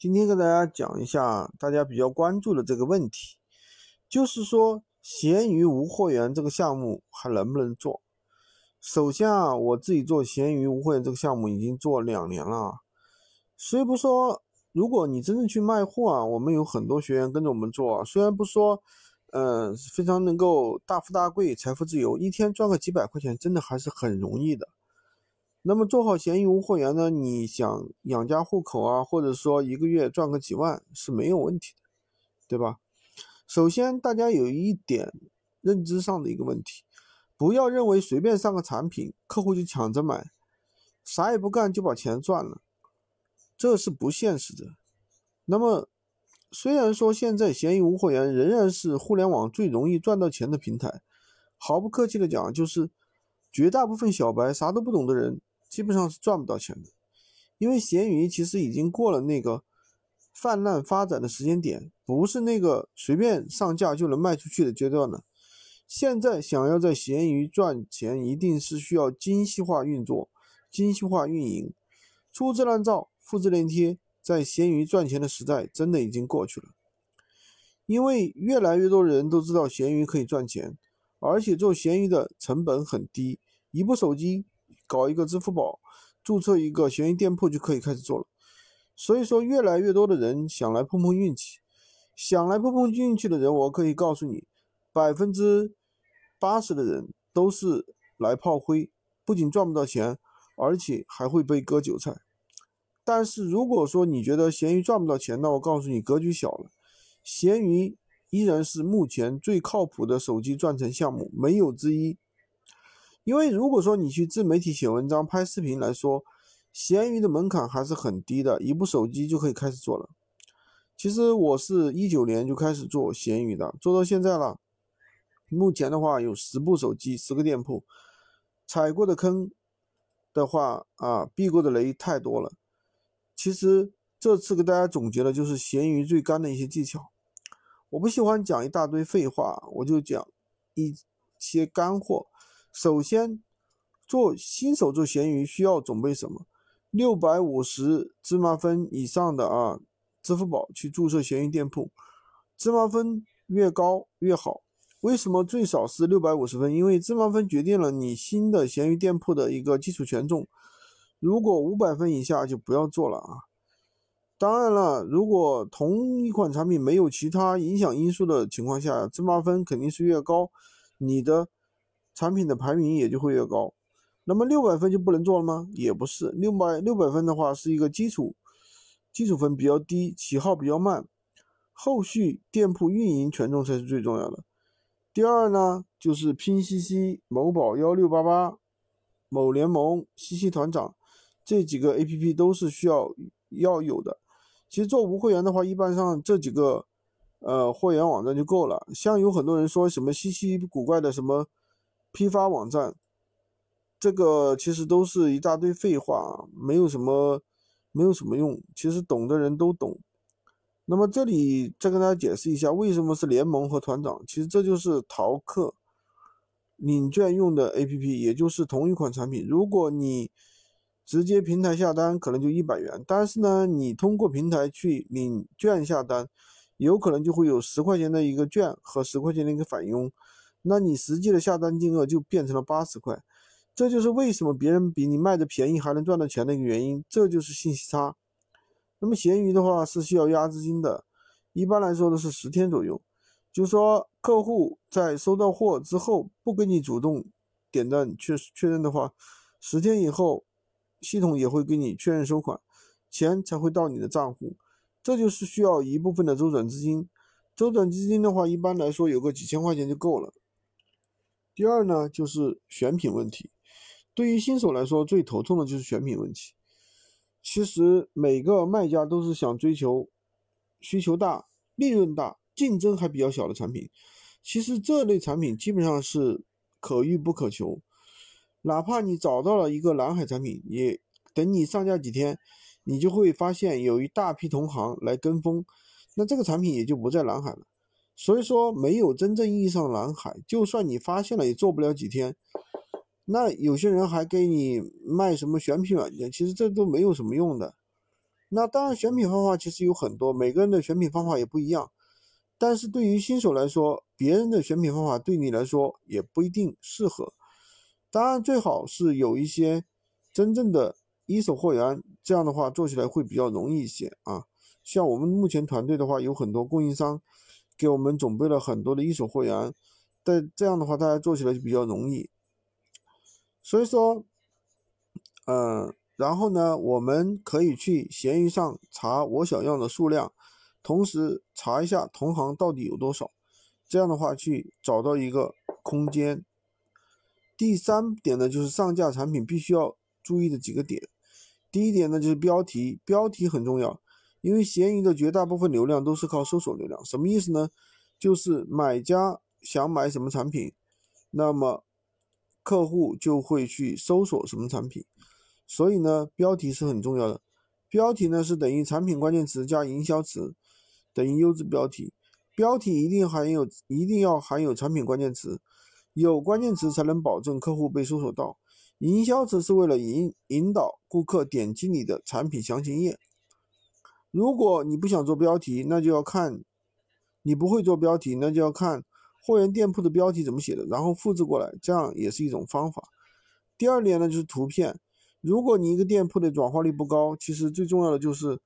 今天跟大家讲一下大家比较关注的这个问题，就是说闲鱼无货源这个项目还能不能做？首先啊，我自己做闲鱼无货源这个项目已经做两年了，虽不说，如果你真正去卖货啊，我们有很多学员跟着我们做，虽然不说，嗯，非常能够大富大贵、财富自由，一天赚个几百块钱，真的还是很容易的。那么做好闲鱼无货源呢？你想养家糊口啊，或者说一个月赚个几万是没有问题的，对吧？首先，大家有一点认知上的一个问题，不要认为随便上个产品，客户就抢着买，啥也不干就把钱赚了，这是不现实的。那么，虽然说现在闲鱼无货源仍然是互联网最容易赚到钱的平台，毫不客气的讲，就是绝大部分小白啥都不懂的人。基本上是赚不到钱的，因为闲鱼其实已经过了那个泛滥发展的时间点，不是那个随便上架就能卖出去的阶段了。现在想要在闲鱼赚钱，一定是需要精细化运作、精细化运营。粗制滥造、复制粘贴，在闲鱼赚钱的时代真的已经过去了。因为越来越多人都知道闲鱼可以赚钱，而且做闲鱼的成本很低，一部手机。搞一个支付宝，注册一个闲鱼店铺就可以开始做了。所以说，越来越多的人想来碰碰运气，想来碰碰运气的人，我可以告诉你，百分之八十的人都是来炮灰，不仅赚不到钱，而且还会被割韭菜。但是如果说你觉得闲鱼赚不到钱，那我告诉你，格局小了，闲鱼依然是目前最靠谱的手机赚钱项目，没有之一。因为如果说你去自媒体写文章、拍视频来说，闲鱼的门槛还是很低的，一部手机就可以开始做了。其实我是一九年就开始做闲鱼的，做到现在了。目前的话有十部手机、十个店铺，踩过的坑的话啊，避过的雷太多了。其实这次给大家总结的就是闲鱼最干的一些技巧。我不喜欢讲一大堆废话，我就讲一些干货。首先，做新手做闲鱼需要准备什么？六百五十芝麻分以上的啊，支付宝去注册闲鱼店铺，芝麻分越高越好。为什么最少是六百五十分？因为芝麻分决定了你新的闲鱼店铺的一个基础权重。如果五百分以下就不要做了啊。当然了，如果同一款产品没有其他影响因素的情况下，芝麻分肯定是越高，你的。产品的排名也就会越高，那么六百分就不能做了吗？也不是，六百六百分的话是一个基础，基础分比较低，起号比较慢，后续店铺运营权重才是最重要的。第二呢，就是拼夕夕、某宝幺六八八、某联盟、西西团长这几个 A P P 都是需要要有的。其实做无会员的话，一般上这几个呃会员网站就够了。像有很多人说什么稀奇古怪的什么。批发网站，这个其实都是一大堆废话，没有什么，没有什么用。其实懂的人都懂。那么这里再跟大家解释一下，为什么是联盟和团长？其实这就是淘客领券用的 APP，也就是同一款产品。如果你直接平台下单，可能就一百元，但是呢，你通过平台去领券下单，有可能就会有十块钱的一个券和十块钱的一个返佣。那你实际的下单金额就变成了八十块，这就是为什么别人比你卖的便宜还能赚到钱的一个原因，这就是信息差。那么闲鱼的话是需要压资金的，一般来说都是十天左右。就是说客户在收到货之后不给你主动点赞确确认的话，十天以后系统也会给你确认收款，钱才会到你的账户。这就是需要一部分的周转资金，周转资金的话一般来说有个几千块钱就够了。第二呢，就是选品问题。对于新手来说，最头痛的就是选品问题。其实每个卖家都是想追求需求大、利润大、竞争还比较小的产品。其实这类产品基本上是可遇不可求。哪怕你找到了一个蓝海产品，也等你上架几天，你就会发现有一大批同行来跟风，那这个产品也就不在蓝海了。所以说，没有真正意义上的蓝海，就算你发现了，也做不了几天。那有些人还给你卖什么选品软件，其实这都没有什么用的。那当然，选品方法其实有很多，每个人的选品方法也不一样。但是对于新手来说，别人的选品方法对你来说也不一定适合。当然，最好是有一些真正的一手货源，这样的话做起来会比较容易一些啊。像我们目前团队的话，有很多供应商给我们准备了很多的一手货源，但这样的话大家做起来就比较容易。所以说，嗯，然后呢，我们可以去闲鱼上查我想要的数量。同时查一下同行到底有多少，这样的话去找到一个空间。第三点呢，就是上架产品必须要注意的几个点。第一点呢，就是标题，标题很重要，因为闲鱼的绝大部分流量都是靠搜索流量。什么意思呢？就是买家想买什么产品，那么客户就会去搜索什么产品，所以呢，标题是很重要的。标题呢是等于产品关键词加营销词。等于优质标题，标题一定含有，一定要含有产品关键词，有关键词才能保证客户被搜索到。营销词是为了引引导顾客点击你的产品详情页。如果你不想做标题，那就要看，你不会做标题，那就要看货源店铺的标题怎么写的，然后复制过来，这样也是一种方法。第二点呢，就是图片。如果你一个店铺的转化率不高，其实最重要的就是。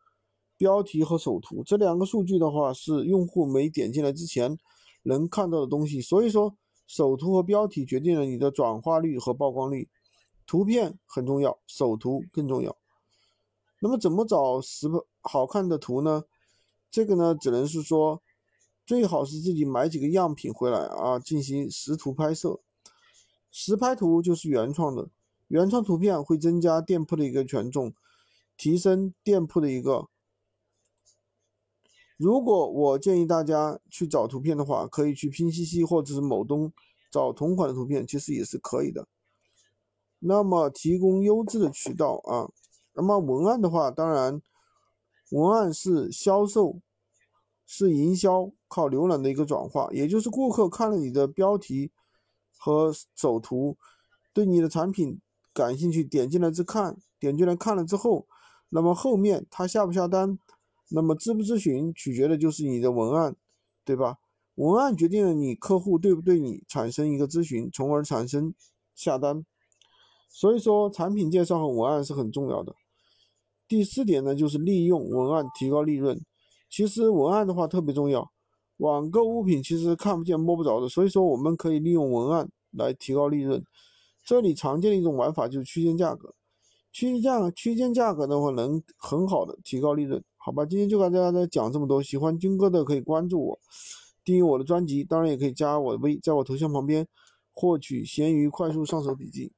标题和首图这两个数据的话，是用户没点进来之前能看到的东西。所以说，首图和标题决定了你的转化率和曝光率。图片很重要，首图更重要。那么怎么找实好看的图呢？这个呢，只能是说，最好是自己买几个样品回来啊，进行实图拍摄。实拍图就是原创的，原创图片会增加店铺的一个权重，提升店铺的一个。如果我建议大家去找图片的话，可以去拼夕夕或者是某东找同款的图片，其实也是可以的。那么提供优质的渠道啊，那么文案的话，当然文案是销售，是营销，靠浏览的一个转化，也就是顾客看了你的标题和首图，对你的产品感兴趣，点进来之看，点进来看了之后，那么后面他下不下单？那么咨不咨询取决的就是你的文案，对吧？文案决定了你客户对不对你产生一个咨询，从而产生下单。所以说，产品介绍和文案是很重要的。第四点呢，就是利用文案提高利润。其实文案的话特别重要，网购物品其实看不见摸不着的，所以说我们可以利用文案来提高利润。这里常见的一种玩法就是区间价格，区间价区间价格的话能很好的提高利润。好吧，今天就跟大家讲这么多。喜欢军哥的可以关注我，订阅我的专辑，当然也可以加我的微，在我头像旁边获取闲鱼快速上手笔记。